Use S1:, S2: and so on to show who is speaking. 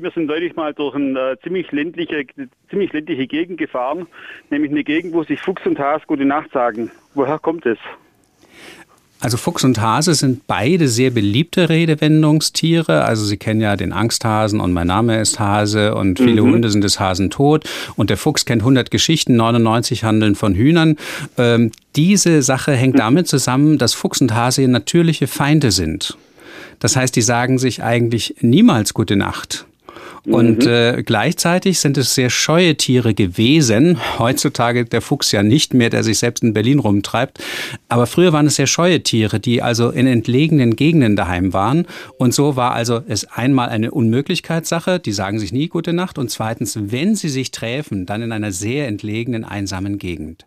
S1: Wir sind neulich mal durch eine äh, ziemlich ländliche, ziemlich ländliche Gegend gefahren, nämlich eine Gegend, wo sich Fuchs und Has gute Nacht sagen. Woher kommt es?
S2: Also Fuchs und Hase sind beide sehr beliebte Redewendungstiere. Also Sie kennen ja den Angsthasen und mein Name ist Hase und viele mhm. Hunde sind des Hasen tot und der Fuchs kennt 100 Geschichten, 99 handeln von Hühnern. Ähm, diese Sache hängt mhm. damit zusammen, dass Fuchs und Hase natürliche Feinde sind. Das heißt, die sagen sich eigentlich niemals gute Nacht. Und mhm. äh, gleichzeitig sind es sehr scheue Tiere gewesen. Heutzutage der Fuchs ja nicht mehr, der sich selbst in Berlin rumtreibt. Aber früher waren es sehr scheue Tiere, die also in entlegenen Gegenden daheim waren. Und so war also es einmal eine Unmöglichkeitssache. Die sagen sich nie gute Nacht. Und zweitens, wenn sie sich träfen, dann in einer sehr entlegenen, einsamen Gegend.